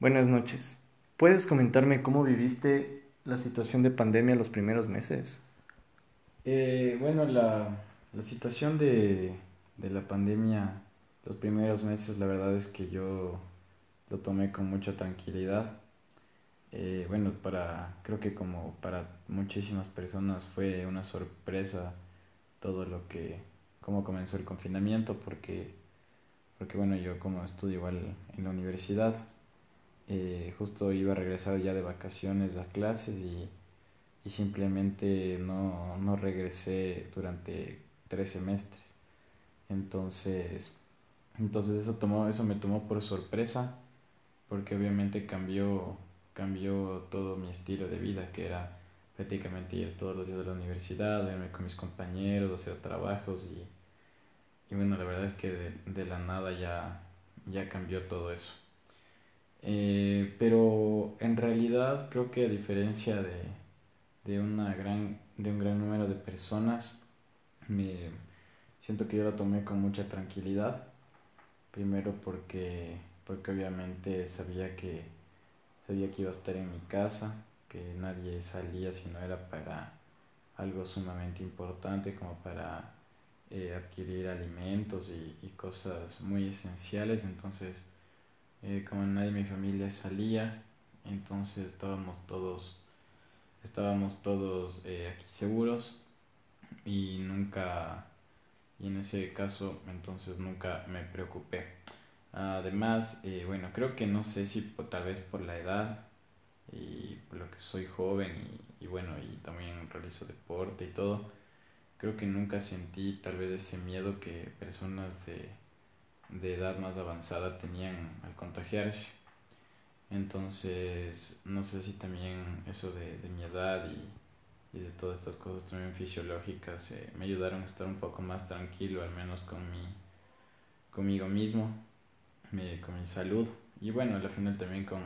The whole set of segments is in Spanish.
Buenas noches. ¿Puedes comentarme cómo viviste la situación de pandemia los primeros meses? Eh, bueno, la, la situación de, de la pandemia los primeros meses, la verdad es que yo lo tomé con mucha tranquilidad. Eh, bueno, para, creo que como para muchísimas personas fue una sorpresa todo lo que, cómo comenzó el confinamiento, porque, porque bueno, yo como estudio igual en la universidad, eh, justo iba a regresar ya de vacaciones a clases y, y simplemente no, no regresé durante tres semestres. Entonces, entonces eso, tomó, eso me tomó por sorpresa porque obviamente cambió, cambió todo mi estilo de vida que era prácticamente ir todos los días a la universidad, verme con mis compañeros, hacer trabajos y, y bueno, la verdad es que de, de la nada ya, ya cambió todo eso. Eh, pero en realidad creo que a diferencia de, de, una gran, de un gran número de personas, me, siento que yo la tomé con mucha tranquilidad. Primero porque, porque obviamente sabía que, sabía que iba a estar en mi casa, que nadie salía si no era para algo sumamente importante como para eh, adquirir alimentos y, y, cosas muy esenciales. Entonces, eh, como nadie de mi familia salía, entonces estábamos todos, estábamos todos eh, aquí seguros y nunca, y en ese caso entonces nunca me preocupé. Además, eh, bueno, creo que no sé si tal vez por la edad y por lo que soy joven y, y bueno, y también realizo deporte y todo, creo que nunca sentí tal vez ese miedo que personas de de edad más avanzada tenían al contagiarse. Entonces, no sé si también eso de, de mi edad y, y, de todas estas cosas también fisiológicas eh, me ayudaron a estar un poco más tranquilo, al menos con mi, conmigo mismo, mi, con mi salud. Y bueno, al final también con,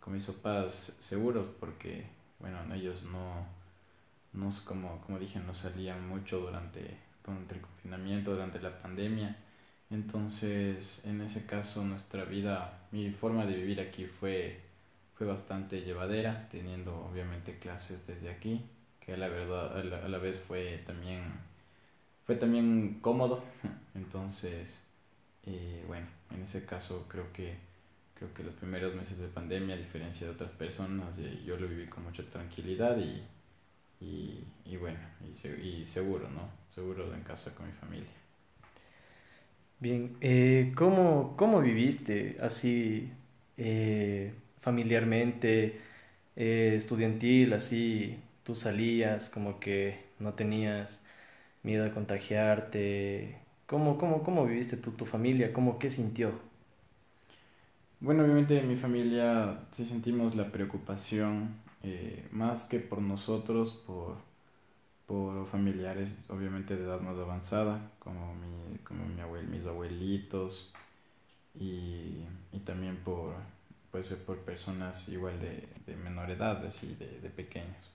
con mis papás seguros, porque, bueno, ellos no, no como, como dije, no salían mucho durante, durante el confinamiento, durante la pandemia entonces, en ese caso, nuestra vida, mi forma de vivir aquí fue, fue bastante llevadera, teniendo obviamente clases desde aquí, que la verdad, a la, a la vez fue también, fue también cómodo. Entonces, eh, bueno, en ese caso creo que, creo que los primeros meses de pandemia, a diferencia de otras personas, eh, yo lo viví con mucha tranquilidad y, y, y bueno, y, y seguro, ¿no? Seguro en casa con mi familia. Bien, eh, ¿cómo, ¿cómo viviste así eh, familiarmente, eh, estudiantil, así tú salías, como que no tenías miedo a contagiarte? ¿Cómo, cómo, cómo viviste tú, tu familia? ¿Cómo, qué sintió? Bueno, obviamente en mi familia sí sentimos la preocupación, más que por nosotros, por por familiares obviamente de edad más avanzada, como, mi, como mi abuel, mis abuelitos, y, y también por, puede ser por personas igual de, de menor edad, así de, de, pequeños.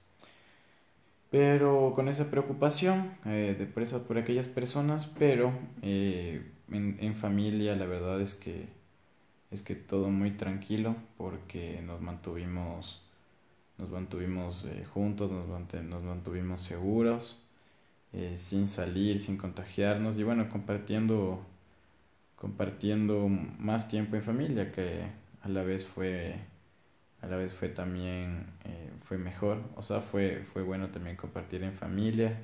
Pero con esa preocupación eh, de por, eso, por aquellas personas, pero eh, en, en familia la verdad es que, es que todo muy tranquilo porque nos mantuvimos nos mantuvimos eh, juntos, nos, nos, mantuvimos seguros, eh, sin salir, sin contagiarnos y bueno, compartiendo, compartiendo más tiempo en familia que a la vez fue, a la vez fue también, eh, fue mejor, o sea, fue, fue bueno también compartir en familia,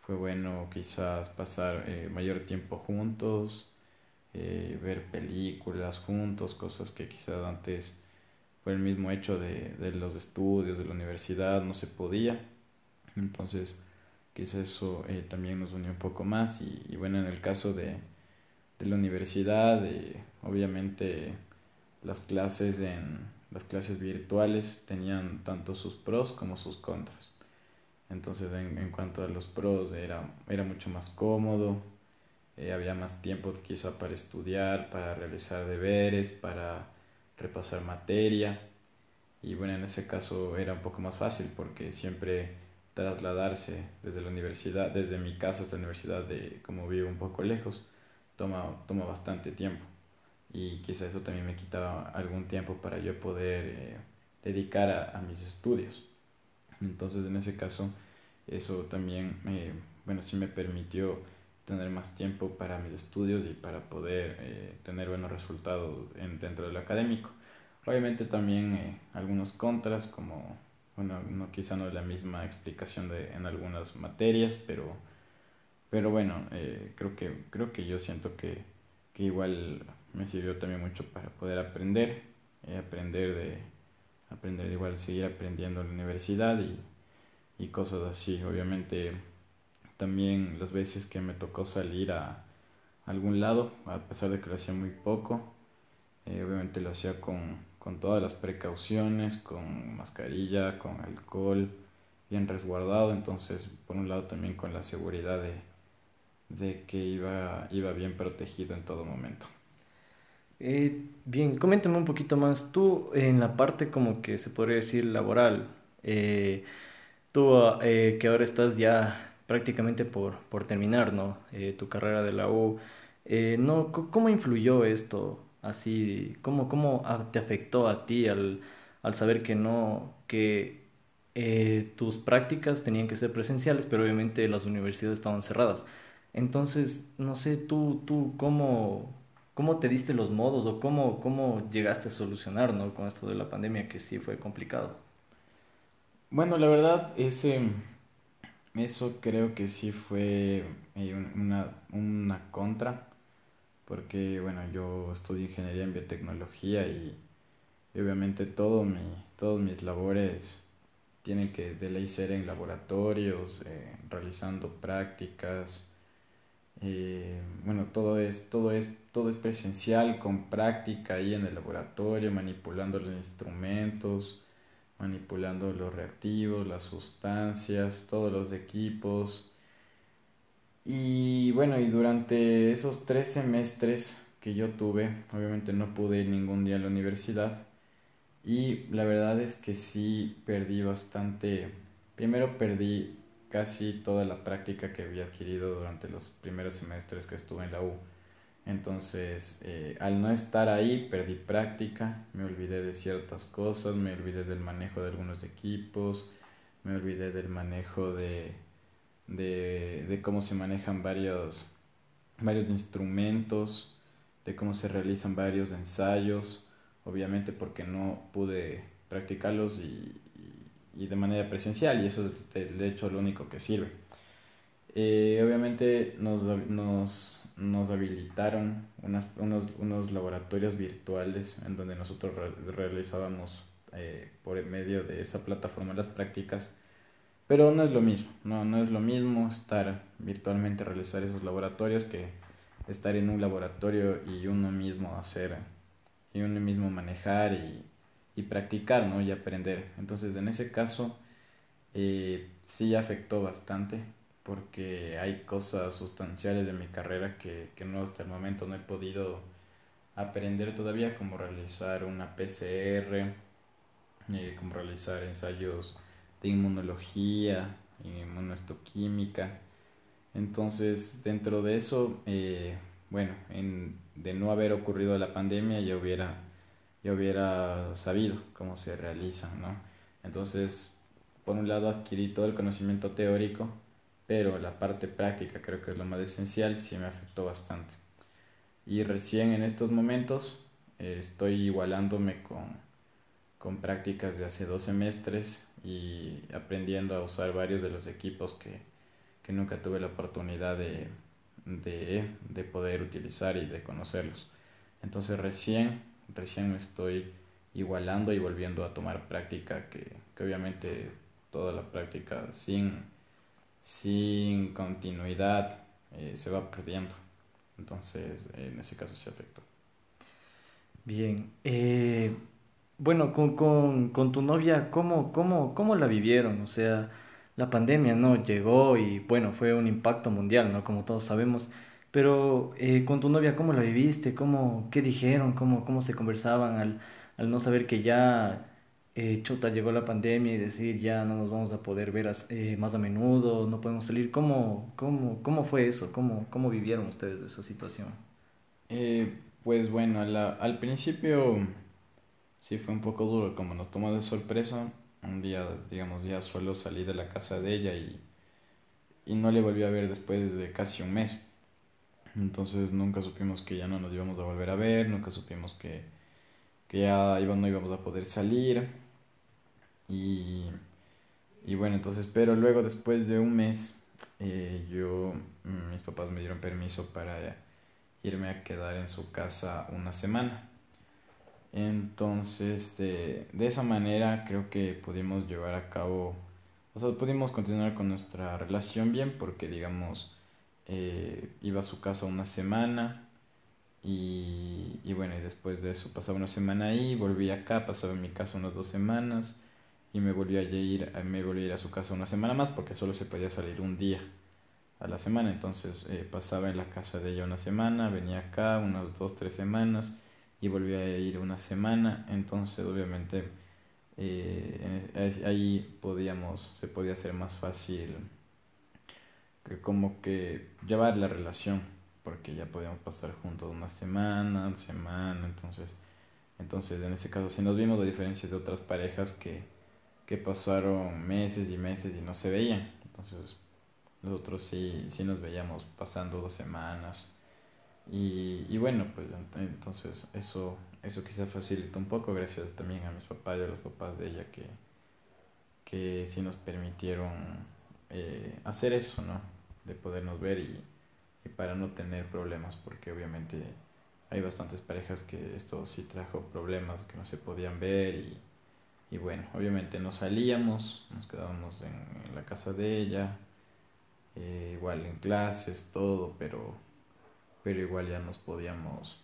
fue bueno quizás pasar eh, mayor tiempo juntos, ver películas juntos, cosas que quizás antes por el mismo hecho de, de, los estudios, de la universidad, no se podía. Entonces, quizás eso eh, también nos unió un poco más. Y, bueno, en el caso de, de la universidad, eh, obviamente las clases, en, las clases virtuales tenían tanto sus pros como sus contras. Entonces, en, en cuanto a los pros, era, era mucho más cómodo, eh, había más tiempo quizá para estudiar, para realizar deberes, para repasar materia. Y bueno, en ese caso era un poco más fácil porque siempre trasladarse desde la universidad, desde mi casa hasta la universidad, de como vivo un poco lejos, toma, toma bastante tiempo. y quizá eso también me quitaba algún tiempo para yo poder eh, dedicar a, mis estudios. Entonces en ese caso eso también, bueno, sí me permitió tener más tiempo para mis estudios y para poder eh, tener buenos resultados en, dentro de lo académico. Obviamente también eh, algunos contras, como, bueno, no, quizá no es la misma explicación de, en algunas materias, pero, pero bueno, eh, creo, que, creo que yo siento que, que, igual me sirvió también mucho para poder aprender, aprender de, aprender igual, seguir aprendiendo en la universidad y, y cosas así. Obviamente también las veces que me tocó salir a algún lado, a pesar de que lo hacía muy poco, eh, obviamente lo hacía con, con todas las precauciones, con mascarilla, con alcohol, bien resguardado, entonces por un lado también con la seguridad de, de que iba, iba bien protegido en todo momento. Eh, bien, coméntame un poquito más. Tú en la parte como que se podría decir laboral, eh, tú que ahora estás ya prácticamente por, por terminar, ¿no? Eh, tu carrera de la U. Eh, no, ¿Cómo influyó esto así? ¿Cómo, cómo te afectó a ti al, al saber que no, que eh, tus prácticas tenían que ser presenciales, pero obviamente las universidades estaban cerradas? Entonces, no sé, tú, tú cómo, cómo te diste los modos o cómo, cómo llegaste a solucionar, ¿no? Con esto de la pandemia que sí fue complicado. Bueno, la verdad, ese eso creo que sí fue eh, una, una contra, porque bueno, yo estudio ingeniería en biotecnología y, obviamente todo mi, todos mis labores tienen que de ley ser en laboratorios, eh, realizando prácticas. Eh, bueno, todo es, todo, es, todo es presencial con práctica ahí en el laboratorio, manipulando los instrumentos manipulando los reactivos, las sustancias, todos los equipos. Y bueno, y durante esos tres semestres que yo tuve, obviamente no pude ir ningún día a la universidad. Y la verdad es que sí perdí bastante. Primero perdí casi toda la práctica que había adquirido durante los primeros semestres que estuve en la U. Entonces, eh, al no estar ahí, perdí práctica, me olvidé de ciertas cosas, me olvidé del manejo de algunos equipos, me olvidé del manejo de, de, cómo se manejan varios, varios instrumentos, de cómo se realizan varios ensayos, obviamente porque no pude practicarlos y, y de manera presencial, y eso es de hecho lo único que sirve. Eh, obviamente nos, nos, nos habilitaron unas, unos, unos, laboratorios virtuales en donde nosotros realizábamos eh, por medio de esa plataforma las prácticas, pero no es lo mismo, no, no es lo mismo estar virtualmente realizar esos laboratorios que estar en un laboratorio y uno mismo hacer y uno mismo manejar y, y practicar ¿no? y aprender. Entonces en ese caso eh, sí afectó bastante porque hay cosas sustanciales de mi carrera que, que no hasta el momento no he podido aprender todavía, como realizar una PCR, eh, como realizar ensayos de inmunología, inmunohistoquímica. Entonces, dentro de eso, eh, bueno, en, de no haber ocurrido la pandemia, ya hubiera, ya hubiera sabido cómo se realiza, ¿no? Entonces, por un lado, adquirí todo el conocimiento teórico, pero la parte práctica creo que es lo más esencial, sí me afectó bastante. Y recién en estos momentos eh, estoy igualándome con, con prácticas de hace dos semestres y aprendiendo a usar varios de los equipos que, que nunca tuve la oportunidad de, de, de, poder utilizar y de conocerlos. Entonces recién, recién me estoy igualando y volviendo a tomar práctica que, que obviamente toda la práctica sin sin continuidad eh, se va perdiendo. Entonces, en ese caso se afectó. Bien. Eh, bueno, con, con, con, tu novia, ¿cómo, cómo, ¿cómo la vivieron? O sea, la pandemia, ¿no? Llegó y, bueno, fue un impacto mundial, ¿no? Como todos sabemos. Pero eh, con tu novia, ¿cómo la viviste? ¿Cómo, ¿Qué dijeron? ¿Cómo, cómo se conversaban al, al no saber que ya eh, chuta, llegó la pandemia y decir ya no nos vamos a poder ver eh, más a menudo, no podemos salir. ¿Cómo, cómo, cómo fue eso? ¿Cómo, ¿Cómo vivieron ustedes esa situación? Eh, Pues bueno, al principio sí fue un poco duro, como nos tomó de sorpresa. Un día, digamos, ya suelo salir de la casa de ella y, y no le volví a ver después de casi un mes. Entonces nunca supimos que ya no nos íbamos a volver a ver, nunca supimos que, que ya iba, no íbamos a poder salir. Y, y bueno, entonces, pero luego después de un mes, eh, yo, mm, mis papás me dieron permiso para irme a quedar en su casa una semana. Entonces, de, de esa manera creo que pudimos llevar a cabo, o sea, pudimos continuar con nuestra relación bien porque, digamos, eh, iba a su casa una semana y, y, bueno, y después de eso pasaba una semana ahí, volví acá, pasaba en mi casa unas dos semanas y me volví a ir, me volví a ir a su casa una semana más porque solo se podía salir un día a la semana, entonces eh, pasaba en la casa de ella una semana, venía acá unas dos, tres semanas y volvía a ir una semana, entonces obviamente eh, ahí podíamos, se podía hacer más fácil que como que llevar la relación, porque ya podíamos pasar juntos una semana, semana, entonces, entonces en ese caso si nos vimos a diferencia de otras parejas que, que pasaron meses y meses y no se veían, entonces nosotros sí, sí nos veíamos pasando dos semanas, y, y, bueno, pues entonces eso, eso quizás facilita un poco gracias también a mis papás y a los papás de ella que, que sí nos permitieron eh, hacer eso, ¿no? de podernos ver y, para no tener problemas, porque obviamente hay bastantes parejas que esto sí trajo problemas, que no se podían ver y, y bueno, obviamente no salíamos, nos quedábamos en, la casa de ella, eh, igual en clases, todo, pero, pero igual ya nos podíamos,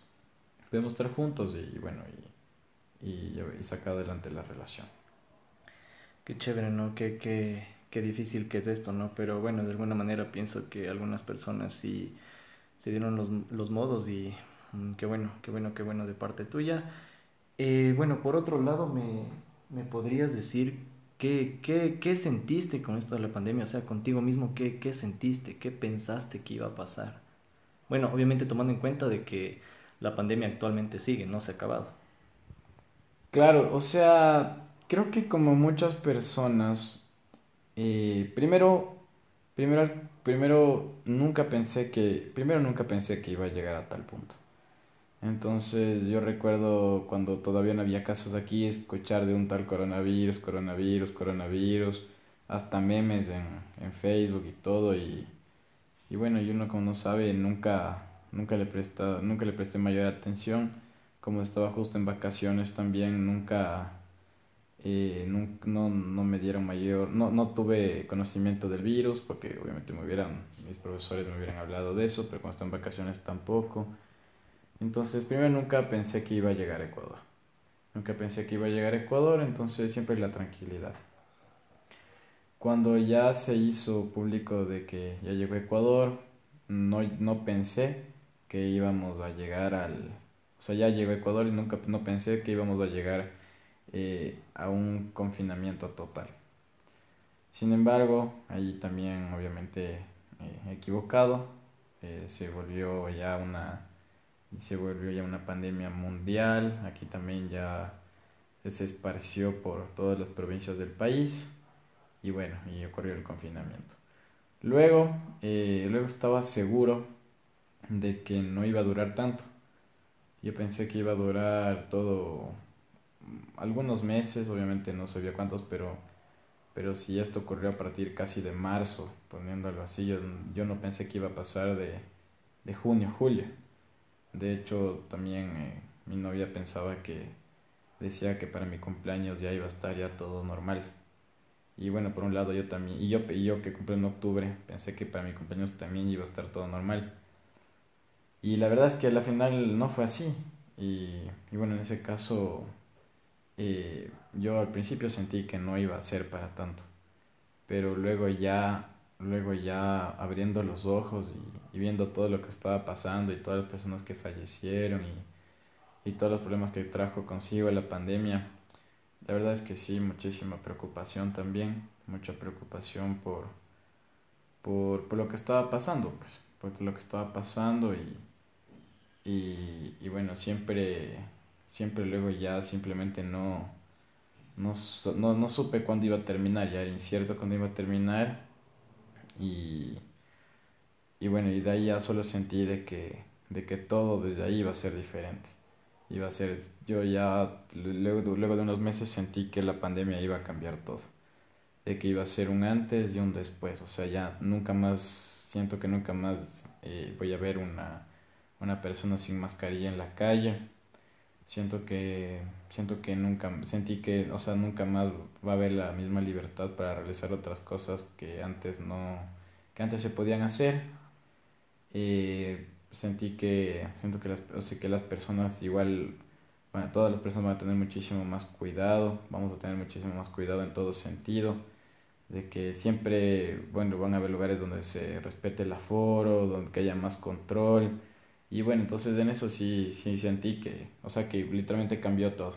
podíamos estar juntos y, bueno, y, y, sacar adelante la relación. Qué chévere, ¿no? Qué, qué, qué difícil que es esto, ¿no? Pero bueno, de alguna manera pienso que algunas personas sí se dieron los, los modos y mm, qué bueno, qué bueno, qué bueno de parte tuya. Eh, bueno, por otro lado, me, me podrías decir qué, qué, qué, sentiste con esto de la pandemia, o sea, contigo mismo, qué, qué sentiste, qué pensaste que iba a pasar. Bueno, obviamente tomando en cuenta de que la pandemia actualmente sigue, no se ha acabado. Claro, o sea, creo que como muchas personas y primero, primero, primero nunca pensé que, primero nunca pensé que iba a llegar a tal punto. Entonces yo recuerdo cuando todavía no había casos aquí, escuchar de un tal coronavirus, coronavirus, coronavirus, hasta memes en, en Facebook y todo. Y, y bueno, y uno como no sabe, nunca, nunca, le presta, nunca le presté mayor atención. Como estaba justo en vacaciones también, nunca eh, no, no, me dieron mayor, no, no tuve conocimiento del virus porque obviamente me hubieran, mis profesores me hubieran hablado de eso, pero cuando estaba en vacaciones tampoco. Entonces, primero nunca pensé que iba a llegar a Ecuador. Nunca pensé que iba a llegar a Ecuador, entonces siempre la tranquilidad. Cuando ya se hizo público de que ya llegó a Ecuador, no, no pensé que íbamos a llegar al... O sea, ya llegó a Ecuador y nunca no pensé que íbamos a llegar eh, a un confinamiento total. Sin embargo, ahí también obviamente eh, equivocado, eh, se volvió ya una se volvió ya una pandemia mundial, aquí también ya se esparció por todas las provincias del país y bueno, y ocurrió el confinamiento. Luego, luego estaba seguro de que no iba a durar tanto. Yo pensé que iba a durar todo algunos meses, obviamente no sabía cuántos, pero, pero si esto ocurrió a partir casi de marzo, poniéndolo así, yo, yo no pensé que iba a pasar de, de junio, julio. De hecho, también eh, mi novia pensaba que decía que para mi cumpleaños ya iba a estar ya todo normal. Y bueno, por un lado yo también, y yo, y yo que cumple en octubre, pensé que para mi cumpleaños también iba a estar todo normal. Y la verdad es que al final no fue así. Y, y bueno, en ese caso y yo al principio sentí que no iba a ser para tanto, pero luego ya, luego ya abriendo los ojos y, viendo todo lo que estaba pasando y todas las personas que fallecieron y, todos los problemas que trajo consigo la pandemia, la verdad es que sí, muchísima preocupación también, mucha preocupación por, por, lo que estaba pasando, pues, por lo que estaba pasando y, y, y bueno, siempre, siempre luego ya simplemente no, no, no, no supe cuándo iba a terminar, ya era incierto cuándo iba a terminar y, y bueno, y de ahí ya solo sentí de que, de que todo desde ahí iba a ser diferente. Iba a ser, yo ya luego, luego de unos meses sentí que la pandemia iba a cambiar todo, de que iba a ser un antes y un después, o sea, ya nunca más, siento que nunca más eh, voy a ver una, una persona sin mascarilla en la calle, siento que siento que nunca sentí que o sea nunca más va a haber la misma libertad para realizar otras cosas que antes no que antes se podían hacer. Eh, sentí que siento que las o sea, que las personas igual bueno, todas las personas van a tener muchísimo más cuidado vamos a tener muchísimo más cuidado en todo sentido de que siempre bueno van a haber lugares donde se respete el aforo donde haya más control y bueno, entonces en eso sí, sí sentí que, o sea, que literalmente cambió todo.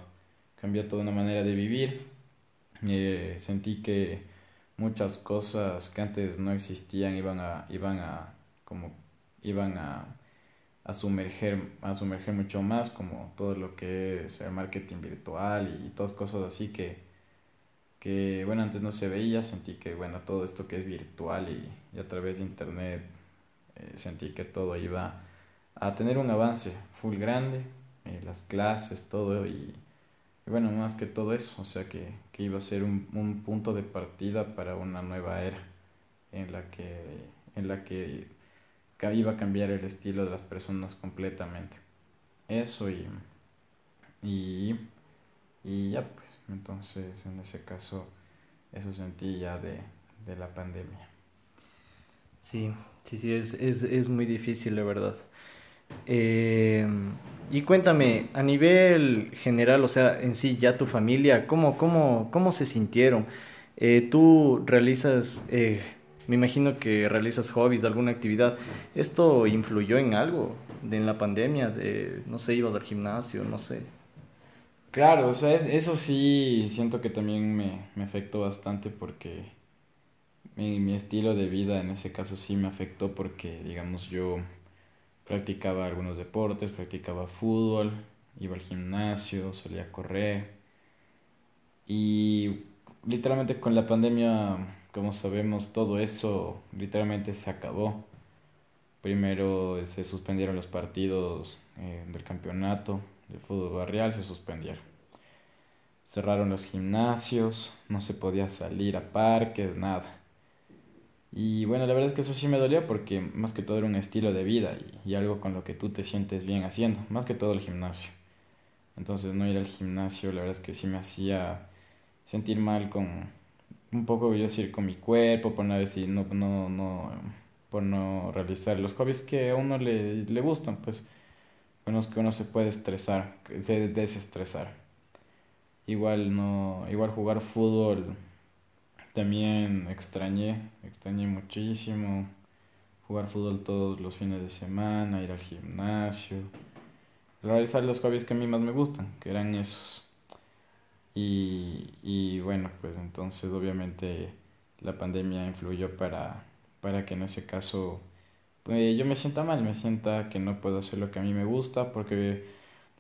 Cambió toda una manera de vivir. Eh, sentí que muchas cosas que antes no existían iban a, iban a, como, iban a, a sumerger, a sumerger mucho más, como todo lo que es el marketing virtual y todas cosas así que, que bueno, antes no se veía. Sentí que, bueno, todo esto que es virtual y, a través de internet, eh, sentí que todo iba a tener un avance full grande, eh, las clases, todo y, bueno, más que todo eso, o sea que, que iba a ser un, un, punto de partida para una nueva era en la que, en la que iba a cambiar el estilo de las personas completamente. Eso y, y, y ya pues, entonces en ese caso eso sentí ya de, de la pandemia. Sí, sí, sí, es, es, es muy difícil, la verdad. Eh, y cuéntame, a nivel general, o sea, en sí, ya tu familia, ¿cómo, cómo, cómo se sintieron? Eh, tú realizas, eh, me imagino que realizas hobbies, alguna actividad. ¿Esto influyó en algo en la pandemia? De, no sé, ibas al gimnasio, no sé. Claro, o sea, eso sí siento que también me, me afectó bastante porque mi, mi estilo de vida en ese caso sí me afectó porque, digamos, yo practicaba algunos deportes, practicaba fútbol, iba al gimnasio, solía correr. Y literalmente con la pandemia, como sabemos, todo eso literalmente se acabó. Primero se suspendieron los partidos eh, del campeonato de fútbol barrial, se suspendieron. Cerraron los gimnasios, no se podía salir a parques, nada. Y bueno, la verdad es que eso sí me dolió porque más que todo era un estilo de vida y, algo con lo que tú te sientes bien haciendo, más que todo el gimnasio. Entonces no ir al gimnasio, la verdad es que sí me hacía sentir mal con un poco, yo decir, con mi cuerpo, por no decir, no, no, no, por no realizar los hobbies que a uno le, le gustan, pues, con los que uno se puede estresar, se desestresar. Igual no, igual jugar fútbol también extrañé, extrañé muchísimo jugar fútbol todos los fines de semana, ir al gimnasio, realizar los hobbies que a mí más me gustan, que eran esos. Y, y bueno, pues entonces obviamente la pandemia influyó para, para que en ese caso pues, yo me sienta mal, me sienta que no puedo hacer lo que a mí me gusta porque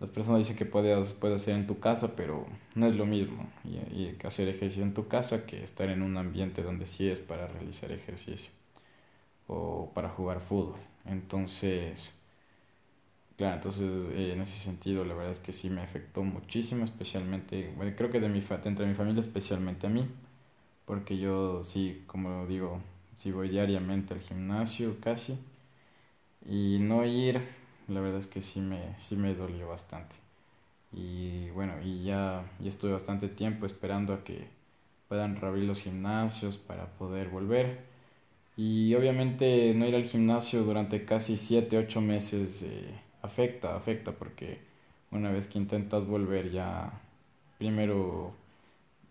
las personas dicen que puedes, puedes hacer en tu casa, pero no es lo mismo y, y hacer ejercicio en tu casa que estar en un ambiente donde sí es para realizar ejercicio o para jugar fútbol. Entonces, claro, entonces eh, en ese sentido la verdad es que sí me afectó muchísimo, especialmente, bueno, creo que de mi, entre mi familia especialmente a mí, porque yo sí, como digo, sí voy diariamente al gimnasio casi y no ir la verdad es que sí me, sí me dolió bastante. Y bueno, y ya, ya estuve bastante tiempo esperando a que puedan reabrir los gimnasios para poder volver. Y obviamente no ir al gimnasio durante casi 7, 8 meses eh, afecta, afecta porque una vez que intentas volver ya primero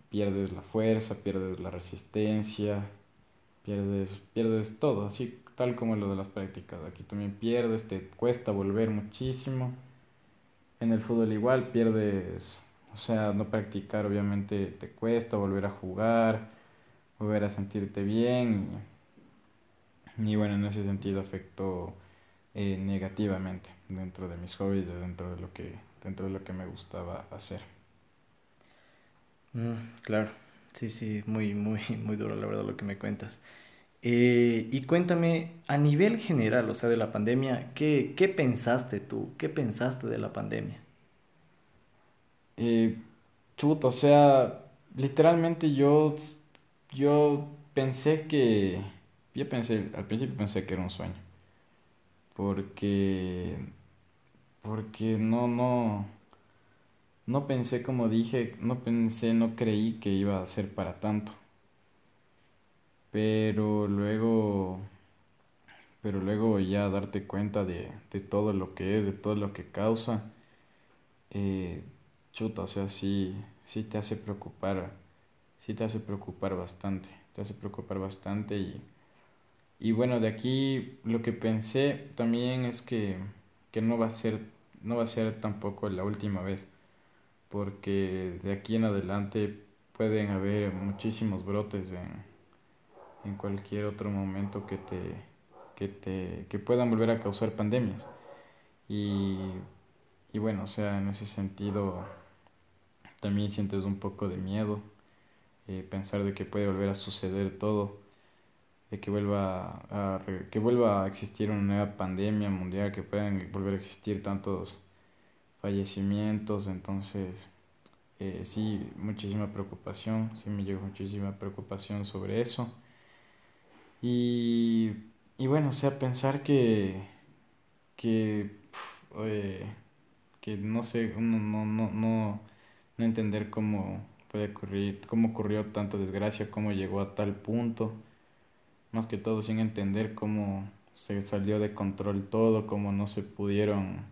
pierdes la fuerza, pierdes la resistencia, pierdes, pierdes todo, así tal como lo de las prácticas. Aquí también pierdes, te cuesta volver muchísimo. En el fútbol igual pierdes, o sea, no practicar obviamente te cuesta volver a jugar, volver a sentirte bien. Y, bueno, en ese sentido afectó eh, negativamente dentro de mis hobbies, dentro de lo que, dentro de lo que me gustaba hacer. Mm, claro, sí, sí, muy, muy, muy duro la verdad lo que me cuentas. Eh, y cuéntame, a nivel general, o sea, de la pandemia, ¿qué, qué pensaste tú? ¿Qué pensaste de la pandemia? Eh, chuta, o sea, literalmente yo, yo pensé que, yo pensé, al principio pensé que era un sueño, porque, porque no, no, no pensé como dije, no pensé, no creí que iba a ser para tanto, pero luego, pero luego ya darte cuenta de, de todo lo que es, de todo lo que causa, eh, chuta, o sea, sí, sí te hace preocupar, sí te hace preocupar bastante, te hace preocupar bastante y, y bueno, de aquí lo que pensé también es que, que no va a ser, no va a ser tampoco la última vez, porque de aquí en adelante pueden haber muchísimos brotes en, en cualquier otro momento que te, que te, que puedan volver a causar pandemias. Y, y bueno, o sea, en ese sentido también sientes un poco de miedo, eh, pensar de que puede volver a suceder todo, de que vuelva a, que vuelva a existir una nueva pandemia mundial, que puedan volver a existir tantos fallecimientos, entonces eh, sí, muchísima preocupación, sí me llegó muchísima preocupación sobre eso. Y, y bueno, o sea, pensar que, que, eh, que no sé, uno no, no, no no entender cómo puede ocurrir, cómo ocurrió tanta desgracia, cómo llegó a tal punto, más que todo sin entender cómo se salió de control todo, cómo no se pudieron,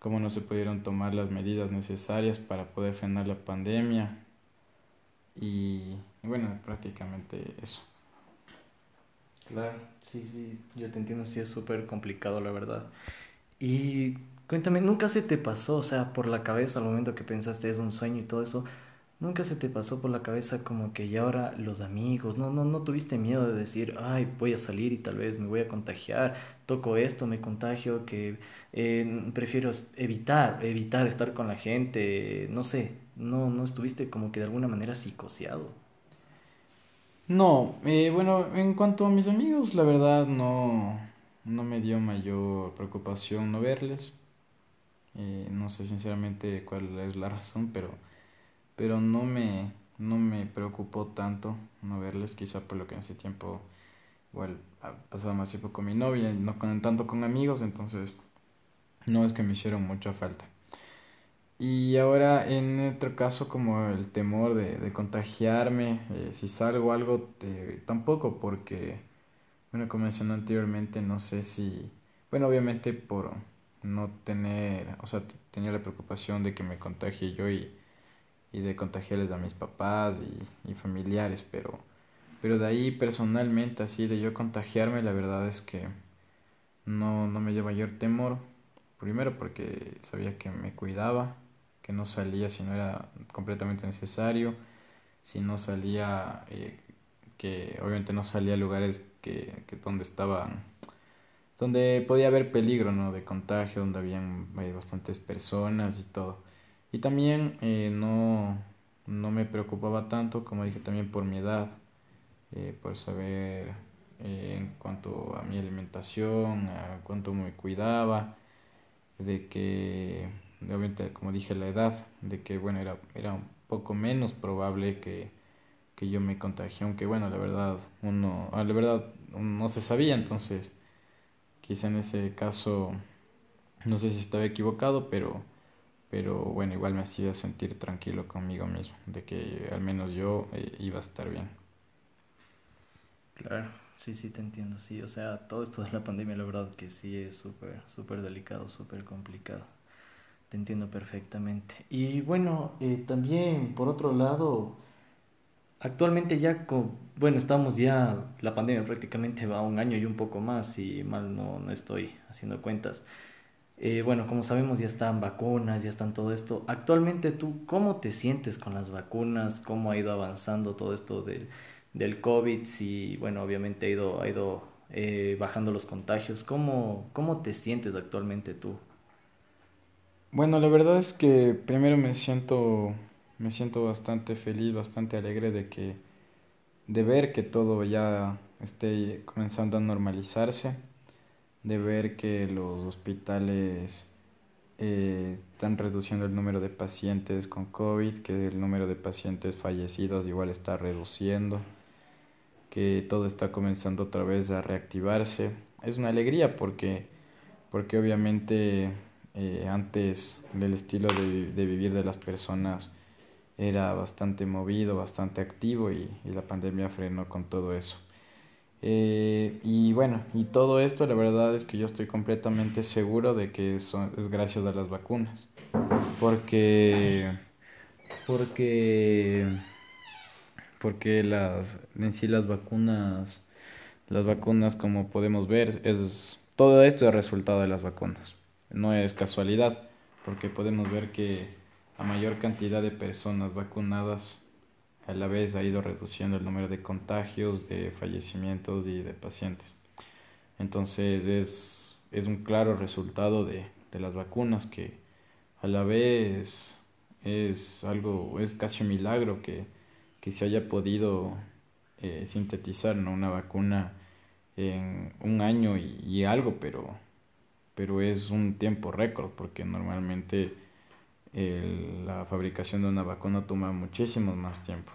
cómo no se pudieron tomar las medidas necesarias para poder frenar la pandemia y, bueno, prácticamente eso. Claro, sí, sí, yo te entiendo, sí es súper complicado la verdad. Y Cuéntame, ¿nunca se te pasó, o sea, por la cabeza al momento que pensaste es un sueño y todo eso? ¿Nunca se te pasó por la cabeza como que ya ahora los amigos, no, no, no tuviste miedo de decir, ay, voy a salir y tal vez me voy a contagiar, toco esto, me contagio, que eh, prefiero evitar, evitar estar con la gente, no sé, no, no estuviste como que de alguna manera psicoseado? No, eh, bueno, en cuanto a mis amigos, la verdad no, no me dio mayor preocupación no verles. Eh, no sé sinceramente cuál es la razón, pero, pero no, me, no me preocupó tanto no verles, quizá por lo que en ese tiempo igual pasaba más tiempo con mi novia, no con, tanto con amigos, entonces no es que me hicieron mucha falta. Y ahora en otro caso como el temor de, de contagiarme, eh, si salgo algo, tampoco porque, bueno, como mencioné anteriormente, no sé si, bueno, obviamente por no tener, o sea, tenía la preocupación de que me contagie yo y, y de contagiarles a mis papás y, y, familiares, pero, pero de ahí personalmente, así de yo contagiarme, la verdad es que no, no me dio mayor temor. Primero porque sabía que me cuidaba, que no salía si no era completamente necesario, si no salía, eh, que obviamente no salía a lugares que, que donde estaban donde podía haber peligro ¿no? de contagio, donde habían eh, bastantes personas y todo. Y también eh, no, no me preocupaba tanto, como dije también por mi edad, eh, por saber en cuanto a mi alimentación, a cuánto me cuidaba, de que, obviamente como dije la edad, de que bueno, era, era un poco menos probable que, que yo me contagié, aunque bueno, la verdad, uno, ah, la verdad no se sabía, entonces Quizá en ese caso, no sé si estaba equivocado, pero, pero bueno, igual me hacía sentir tranquilo conmigo mismo, de que al menos yo eh, iba a estar bien. Claro, sí, sí, te entiendo, sí, o sea, todo esto de la pandemia, la verdad que sí es súper, súper delicado, súper complicado. Te entiendo perfectamente. Y bueno, eh, también, por otro lado, Actualmente ya, bueno, estamos ya, la pandemia prácticamente va un año y un poco más, si mal no, no estoy haciendo cuentas. Eh, bueno, como sabemos ya están vacunas, ya están todo esto. Actualmente tú, ¿cómo te sientes con las vacunas? ¿Cómo ha ido avanzando todo esto del, del COVID? Si, bueno, obviamente ha ido, ha ido eh, bajando los contagios. ¿Cómo, ¿Cómo te sientes actualmente tú? Bueno, la verdad es que primero me siento, me siento bastante feliz, bastante alegre de que, de ver que todo ya esté comenzando a normalizarse, de ver que los hospitales eh, están reduciendo el número de pacientes con COVID, que el número de pacientes fallecidos igual está reduciendo, que todo está comenzando otra vez a reactivarse. Es una alegría porque, porque obviamente eh, antes el estilo de, de, vivir de las personas era bastante movido, bastante activo y, y la pandemia frenó con todo eso. Eh, y bueno, y todo esto la verdad es que yo estoy completamente seguro de que eso es gracias a las vacunas. Porque, porque, porque las, en sí las vacunas, las vacunas como podemos ver, es, todo esto es resultado de las vacunas no es casualidad, porque podemos ver que a mayor cantidad de personas vacunadas a la vez ha ido reduciendo el número de contagios, de fallecimientos y de pacientes. Entonces es, es un claro resultado de, de las vacunas que a la vez es algo, es casi un milagro que, que se haya podido eh, sintetizar ¿no? una vacuna en un año y, y algo, pero pero es un tiempo récord porque normalmente la fabricación de una vacuna toma muchísimo más tiempo.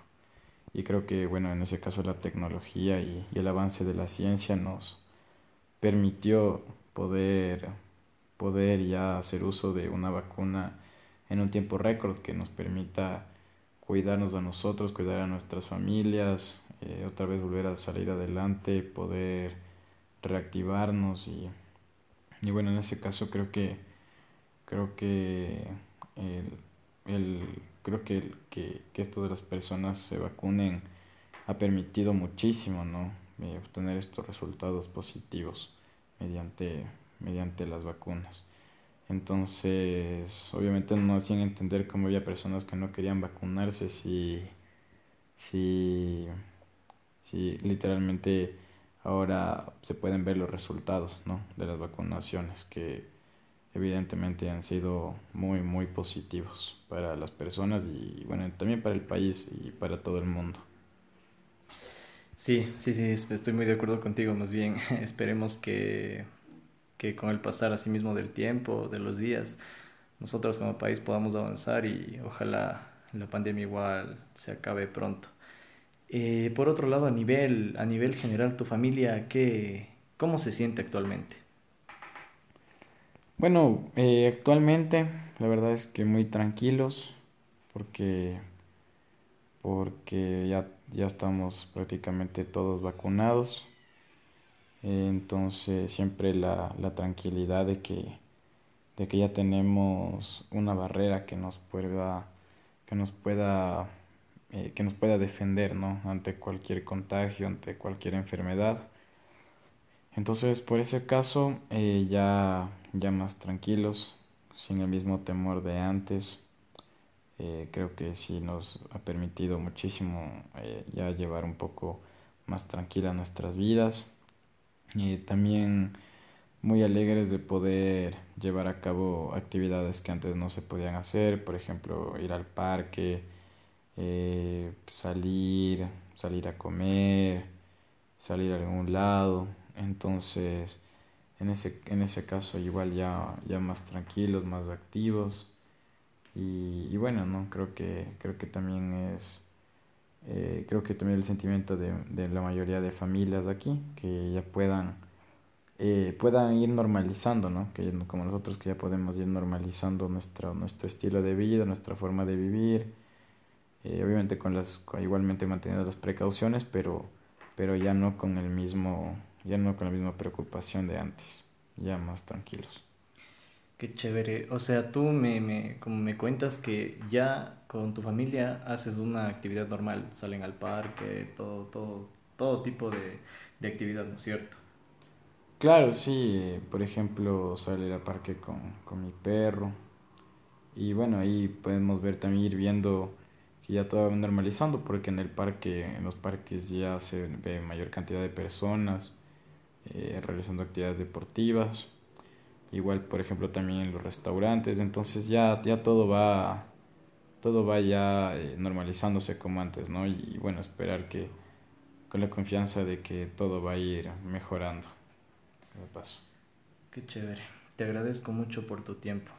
Y creo que, bueno, en ese caso la tecnología y, el avance de la ciencia nos permitió poder, poder ya hacer uso de una vacuna en un tiempo récord que nos permita cuidarnos a nosotros, cuidar a nuestras familias, eh, otra vez volver a salir adelante, poder reactivarnos y y bueno, en ese caso creo que creo que el, creo que, que, que, esto de las personas se vacunen ha permitido muchísimo, ¿no? Eh, obtener estos resultados positivos mediante, mediante las vacunas. Entonces, obviamente no hacían entender cómo había personas que no querían vacunarse si, si, si literalmente ahora se pueden ver los resultados ¿no? de las vacunaciones que evidentemente han sido muy muy positivos para las personas y bueno también para el país y para todo el mundo sí sí sí estoy muy de acuerdo contigo más bien esperemos que que con el pasar así mismo del tiempo de los días nosotros como país podamos avanzar y ojalá la pandemia igual se acabe pronto eh, por otro lado, a nivel, a nivel general, tu familia, ¿qué, ¿cómo se siente actualmente? Bueno, eh, actualmente la verdad es que muy tranquilos porque, porque ya, ya estamos prácticamente todos vacunados. entonces siempre la, la tranquilidad de que, de que ya tenemos una barrera que nos pueda, que nos pueda eh, que nos pueda defender ¿no? ante cualquier contagio, ante cualquier enfermedad. Entonces, por ese caso, eh, ya, ya más tranquilos, sin el mismo temor de antes. Eh, creo que sí nos ha permitido muchísimo ya llevar un poco más tranquila nuestras vidas. Y también muy alegres de poder llevar a cabo actividades que antes no se podían hacer, por ejemplo, ir al parque, eh, salir, salir a comer, salir a algún lado. Entonces, en ese, en ese caso igual ya, ya más tranquilos, más activos. Y, y bueno, ¿no? Creo que, creo que también es, eh, creo que también el sentimiento de, de, la mayoría de familias aquí, que ya puedan, eh, puedan ir normalizando, ¿no? Que como nosotros que ya podemos ir normalizando nuestro, nuestro estilo de vida, nuestra forma de vivir eh, obviamente con las igualmente manteniendo las precauciones pero pero ya no con el mismo ya no con la misma preocupación de antes ya más tranquilos. Qué chévere. O sea tú me, me como me cuentas que ya con tu familia haces una actividad normal salen al parque todo todo todo tipo de, de actividad no es cierto claro sí por ejemplo salir al parque con, con mi perro. Y bueno ahí podemos ver también ir viendo que ya todo va normalizando porque en el parque, en los parques ya se ve mayor cantidad de personas eh, realizando actividades deportivas, igual por ejemplo también en los restaurantes, entonces ya, ya todo va, todo va ya eh, normalizándose como antes, ¿no? Y, bueno, esperar que con la confianza de que todo va a ir mejorando. paso. Qué chévere. Te agradezco mucho por tu tiempo.